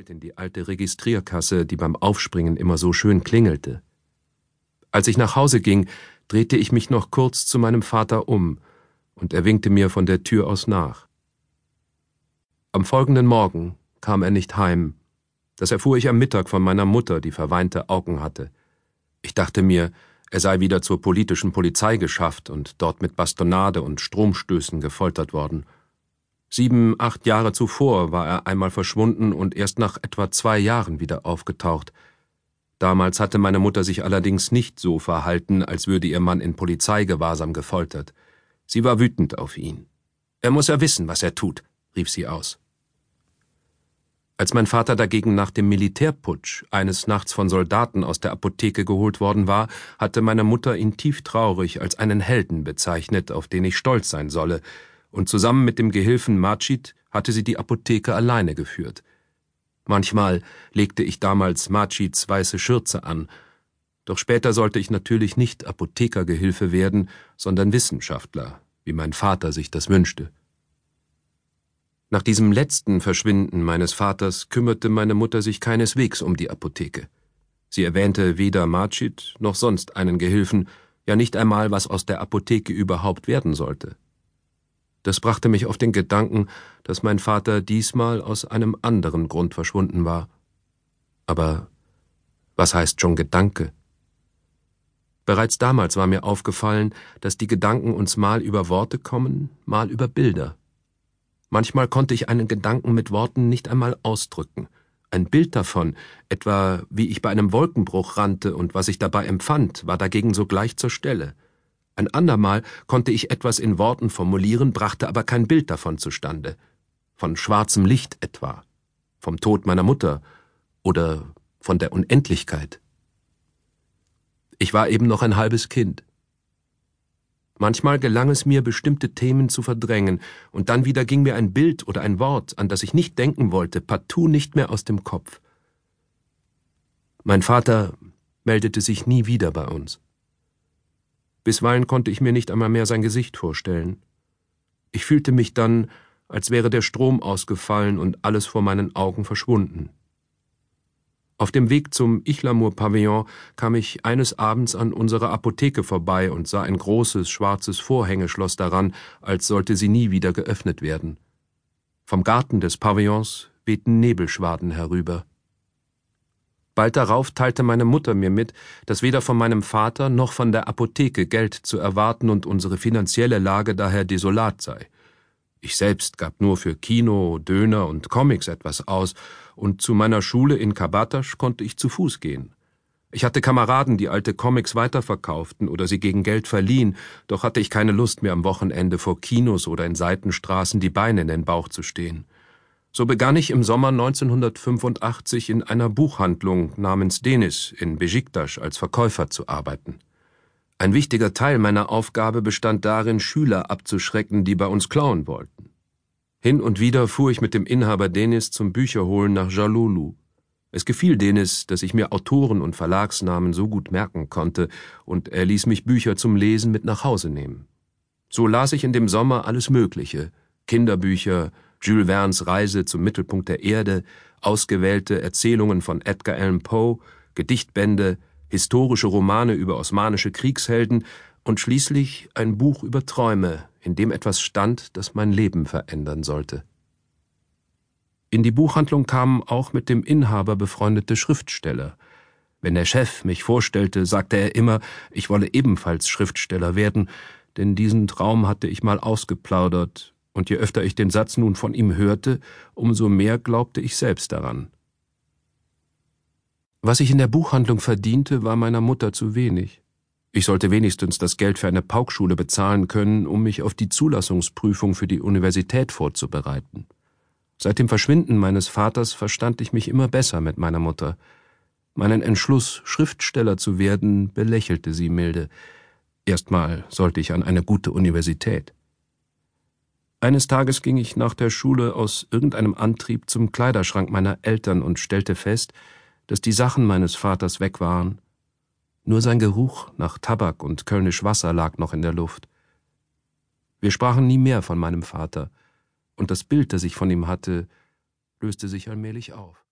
Geld in die alte Registrierkasse, die beim Aufspringen immer so schön klingelte. Als ich nach Hause ging, drehte ich mich noch kurz zu meinem Vater um, und er winkte mir von der Tür aus nach. Am folgenden Morgen kam er nicht heim. Das erfuhr ich am Mittag von meiner Mutter, die verweinte Augen hatte. Ich dachte mir, er sei wieder zur politischen Polizei geschafft und dort mit Bastonade und Stromstößen gefoltert worden. Sieben, acht Jahre zuvor war er einmal verschwunden und erst nach etwa zwei Jahren wieder aufgetaucht. Damals hatte meine Mutter sich allerdings nicht so verhalten, als würde ihr Mann in Polizeigewahrsam gefoltert. Sie war wütend auf ihn. Er muss ja wissen, was er tut, rief sie aus. Als mein Vater dagegen nach dem Militärputsch eines Nachts von Soldaten aus der Apotheke geholt worden war, hatte meine Mutter ihn tief traurig als einen Helden bezeichnet, auf den ich stolz sein solle, und zusammen mit dem Gehilfen Majid hatte sie die Apotheke alleine geführt. Manchmal legte ich damals Majids weiße Schürze an, doch später sollte ich natürlich nicht Apothekergehilfe werden, sondern Wissenschaftler, wie mein Vater sich das wünschte. Nach diesem letzten Verschwinden meines Vaters kümmerte meine Mutter sich keineswegs um die Apotheke. Sie erwähnte weder Majid noch sonst einen Gehilfen, ja nicht einmal, was aus der Apotheke überhaupt werden sollte. Das brachte mich auf den Gedanken, dass mein Vater diesmal aus einem anderen Grund verschwunden war. Aber was heißt schon Gedanke? Bereits damals war mir aufgefallen, dass die Gedanken uns mal über Worte kommen, mal über Bilder. Manchmal konnte ich einen Gedanken mit Worten nicht einmal ausdrücken. Ein Bild davon, etwa wie ich bei einem Wolkenbruch rannte und was ich dabei empfand, war dagegen sogleich zur Stelle. Ein andermal konnte ich etwas in Worten formulieren, brachte aber kein Bild davon zustande. Von schwarzem Licht etwa, vom Tod meiner Mutter oder von der Unendlichkeit. Ich war eben noch ein halbes Kind. Manchmal gelang es mir, bestimmte Themen zu verdrängen, und dann wieder ging mir ein Bild oder ein Wort, an das ich nicht denken wollte, partout nicht mehr aus dem Kopf. Mein Vater meldete sich nie wieder bei uns. Bisweilen konnte ich mir nicht einmal mehr sein Gesicht vorstellen. Ich fühlte mich dann, als wäre der Strom ausgefallen und alles vor meinen Augen verschwunden. Auf dem Weg zum Ichlamur-Pavillon kam ich eines Abends an unserer Apotheke vorbei und sah ein großes schwarzes Vorhängeschloss daran, als sollte sie nie wieder geöffnet werden. Vom Garten des Pavillons wehten Nebelschwaden herüber. Bald darauf teilte meine Mutter mir mit, dass weder von meinem Vater noch von der Apotheke Geld zu erwarten und unsere finanzielle Lage daher desolat sei. Ich selbst gab nur für Kino, Döner und Comics etwas aus, und zu meiner Schule in Kabatasch konnte ich zu Fuß gehen. Ich hatte Kameraden, die alte Comics weiterverkauften oder sie gegen Geld verliehen, doch hatte ich keine Lust mehr am Wochenende vor Kinos oder in Seitenstraßen die Beine in den Bauch zu stehen. So begann ich im Sommer 1985 in einer Buchhandlung namens Denis in Besiktas als Verkäufer zu arbeiten. Ein wichtiger Teil meiner Aufgabe bestand darin, Schüler abzuschrecken, die bei uns klauen wollten. Hin und wieder fuhr ich mit dem Inhaber Denis zum Bücherholen nach Jalulu. Es gefiel Denis, dass ich mir Autoren und Verlagsnamen so gut merken konnte, und er ließ mich Bücher zum Lesen mit nach Hause nehmen. So las ich in dem Sommer alles Mögliche Kinderbücher, Jules Verne's Reise zum Mittelpunkt der Erde, ausgewählte Erzählungen von Edgar Allan Poe, Gedichtbände, historische Romane über osmanische Kriegshelden und schließlich ein Buch über Träume, in dem etwas stand, das mein Leben verändern sollte. In die Buchhandlung kamen auch mit dem Inhaber befreundete Schriftsteller. Wenn der Chef mich vorstellte, sagte er immer, ich wolle ebenfalls Schriftsteller werden, denn diesen Traum hatte ich mal ausgeplaudert und je öfter ich den Satz nun von ihm hörte, umso mehr glaubte ich selbst daran. Was ich in der Buchhandlung verdiente, war meiner Mutter zu wenig. Ich sollte wenigstens das Geld für eine Paukschule bezahlen können, um mich auf die Zulassungsprüfung für die Universität vorzubereiten. Seit dem Verschwinden meines Vaters verstand ich mich immer besser mit meiner Mutter. Meinen Entschluss, Schriftsteller zu werden, belächelte sie milde. Erstmal sollte ich an eine gute Universität. Eines Tages ging ich nach der Schule aus irgendeinem Antrieb zum Kleiderschrank meiner Eltern und stellte fest, dass die Sachen meines Vaters weg waren. Nur sein Geruch nach Tabak und Kölnisch Wasser lag noch in der Luft. Wir sprachen nie mehr von meinem Vater, und das Bild, das ich von ihm hatte, löste sich allmählich auf.